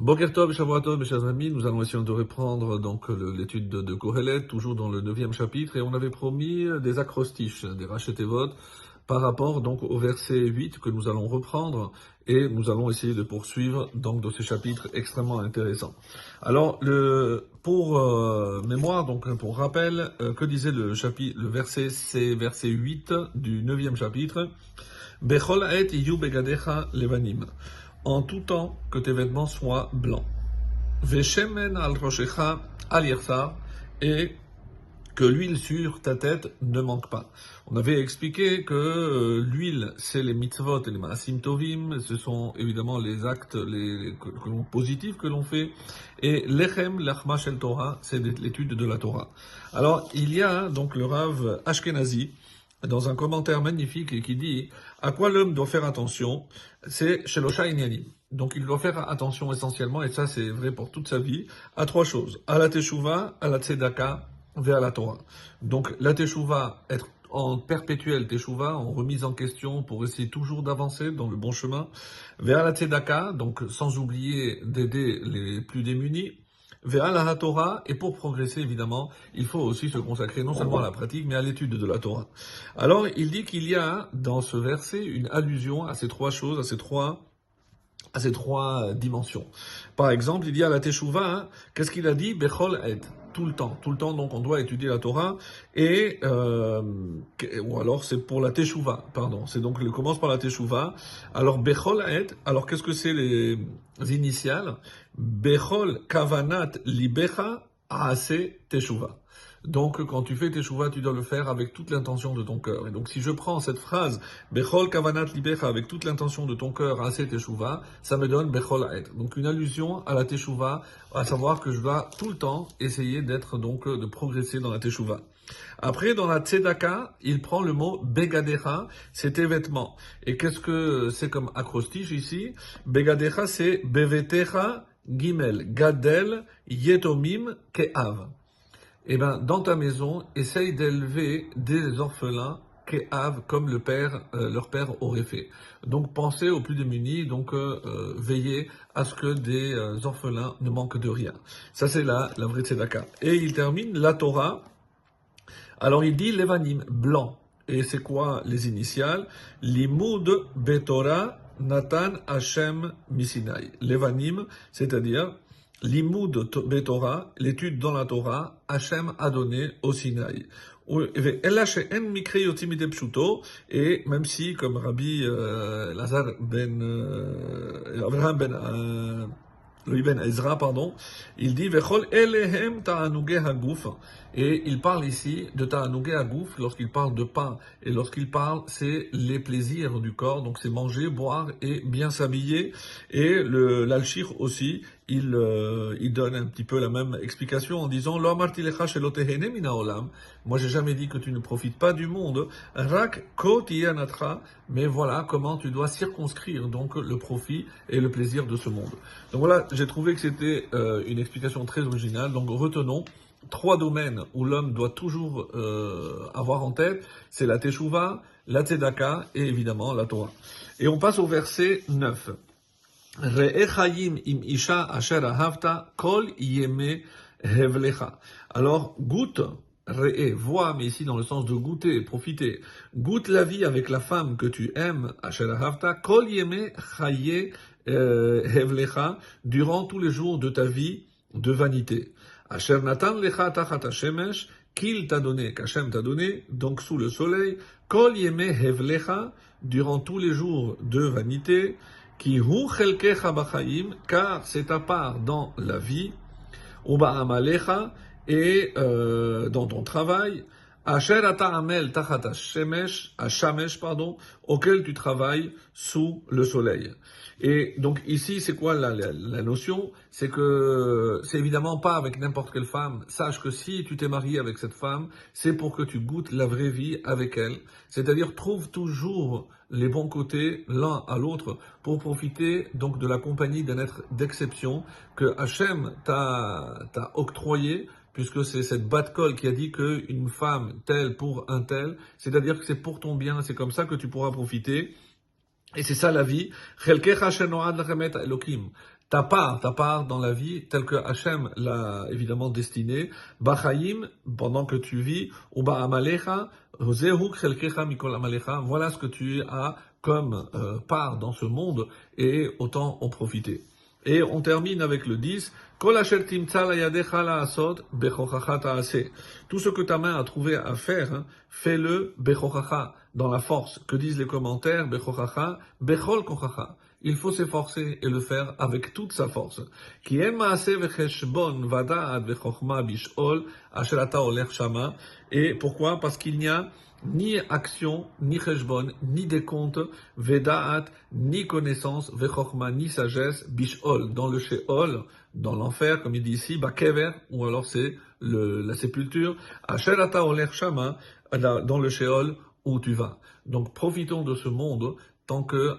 Boker Tov, Shavuot Tov, mes chers amis, nous allons essayer de reprendre donc l'étude de, de Kohelet, toujours dans le neuvième chapitre, et on avait promis des acrostiches, des rachetevot, par rapport donc au verset 8 que nous allons reprendre, et nous allons essayer de poursuivre donc dans ce chapitre extrêmement intéressant. Alors, le, pour euh, mémoire, donc pour rappel, euh, que disait le chapitre, le verset, c'est verset 8 du neuvième chapitre, Bechol et levanim en tout temps que tes vêtements soient blancs. Veshemen al roshecha al et que l'huile sur ta tête ne manque pas. On avait expliqué que euh, l'huile, c'est les mitzvot et les maasim tovim, ce sont évidemment les actes les, positifs que l'on fait, et lechem lachma shel Torah, c'est l'étude de la Torah. Alors, il y a donc le Rav Ashkenazi, dans un commentaire magnifique et qui dit à quoi l'homme doit faire attention, c'est chez l'Osha. Donc il doit faire attention essentiellement, et ça c'est vrai pour toute sa vie, à trois choses. À la Teshuvah, à la Tzedaka, vers la Torah. Donc la Teshuvah, être en perpétuel Teshuvah, en remise en question pour essayer toujours d'avancer dans le bon chemin. Vers la Tzedaka, donc sans oublier d'aider les plus démunis vers la Torah, et pour progresser évidemment, il faut aussi se consacrer non seulement à la pratique, mais à l'étude de la Torah. Alors, il dit qu'il y a dans ce verset une allusion à ces trois choses, à ces trois à ces trois dimensions. Par exemple, il dit à la Teshuvah, hein, qu'est-ce qu'il a dit? Bechol et tout le temps, tout le temps. Donc, on doit étudier la Torah et euh, ou alors c'est pour la Teshuvah, pardon. C'est donc il commence par la Teshuvah. Alors Bechol et alors qu'est-ce que c'est les initiales? Bechol kavanat libecha ase Teshuvah. Donc, quand tu fais Teshuvah, tu dois le faire avec toute l'intention de ton cœur. Et donc, si je prends cette phrase, Bechol kavanat libecha, avec toute l'intention de ton cœur, assez Teshuvah, ça me donne Bechol aed. Donc, une allusion à la Teshuvah, à savoir que je dois tout le temps essayer d'être, donc, de progresser dans la Teshuvah. Après, dans la Tzedaka, il prend le mot Begadecha, c'est tes vêtements. Et qu'est-ce que c'est comme acrostiche ici? Begadecha, c'est Bevetecha Gimel, Gadel, Yetomim, Keav. Eh ben, dans ta maison, essaye d'élever des orphelins comme le père, euh, leur père aurait fait. Donc, pensez aux plus démunis, donc euh, euh, veillez à ce que des euh, orphelins ne manquent de rien. Ça, c'est la, la vraie tzedaka. Et il termine la Torah. Alors, il dit levanim, blanc. Et c'est quoi les initiales? Limud Betorah Nathan Hashem Misinai. Levanim, c'est-à-dire Limoud de Torah, l'étude dans la Torah, Hachem a donné au Sinaï. Eh et même si, comme Rabbi euh, Lazar ben, euh, ben euh, ben Ezra, pardon, il dit Vechol elehem. Et il parle ici de ta'anouge hagouf lorsqu'il parle de pain. Et lorsqu'il parle, c'est les plaisirs du corps. Donc c'est manger, boire et bien s'habiller. Et l'alchir aussi il, euh, il donne un petit peu la même explication en disant Lo amarti lecha shelo tehene min haolam. Moi, j'ai jamais dit que tu ne profites pas du monde. Rak. Mais voilà comment tu dois circonscrire donc le profit et le plaisir de ce monde. Donc voilà, j'ai trouvé que c'était euh, une explication très originale. Donc retenons trois domaines où l'homme doit toujours euh, avoir en tête. C'est la teshuva, la tzedaka et évidemment la Torah. Et on passe au verset 9. Im isha asher ahavta kol yeme hevlecha. Alors, goûte, re'e, vois, mais ici dans le sens de goûter, profiter. Goûte la vie avec la femme que tu aimes, asher ahavta, kol yeme chaye euh, hevlecha, durant tous les jours de ta vie de vanité. Asher natan lecha tachat hashemesh, qu'il t'a donné, qu'Hachem t'a donné, donc sous le soleil, kol yeme hevlecha, durant tous les jours de vanité, qui hu chelkecha b'chaim, car c'est ta part dans la vie, uba'amalecha, et euh, dans ton travail, asher hashamesh, pardon, auquel tu travailles sous le soleil. Et donc ici, c'est quoi la, notion? C'est que c'est évidemment pas avec n'importe quelle femme. Sache que si tu t'es marié avec cette femme, c'est pour que tu goûtes la vraie vie avec elle. C'est-à-dire trouve toujours les bons côtés l'un à l'autre pour profiter donc de la compagnie d'un être d'exception que Hachem t'a octroyé puisque c'est cette batte qui a dit qu'une femme telle pour un tel, c'est-à-dire que c'est pour ton bien, c'est comme ça que tu pourras profiter. Et c'est ça la vie. Ta part, ta part dans la vie, telle que Hachem l'a évidemment destinée, Bachaim, pendant que tu vis, ou Ba'amalecha, voilà ce que tu as comme euh, part dans ce monde et autant en profiter. Et on termine avec le 10. Tout ce que ta main a trouvé à faire, hein, fais-le dans la force. Que disent les commentaires? Il faut s'efforcer et le faire avec toute sa force. Et pourquoi? Parce qu'il n'y a ni action, ni cheshbon, ni décompte, vedaat, ni connaissance, vechokma, ni sagesse, bishol, dans le sheol, dans l'enfer, comme il dit ici, bakever, ou alors c'est la sépulture, asherata oler shama, dans le sheol, où tu vas. Donc profitons de ce monde tant que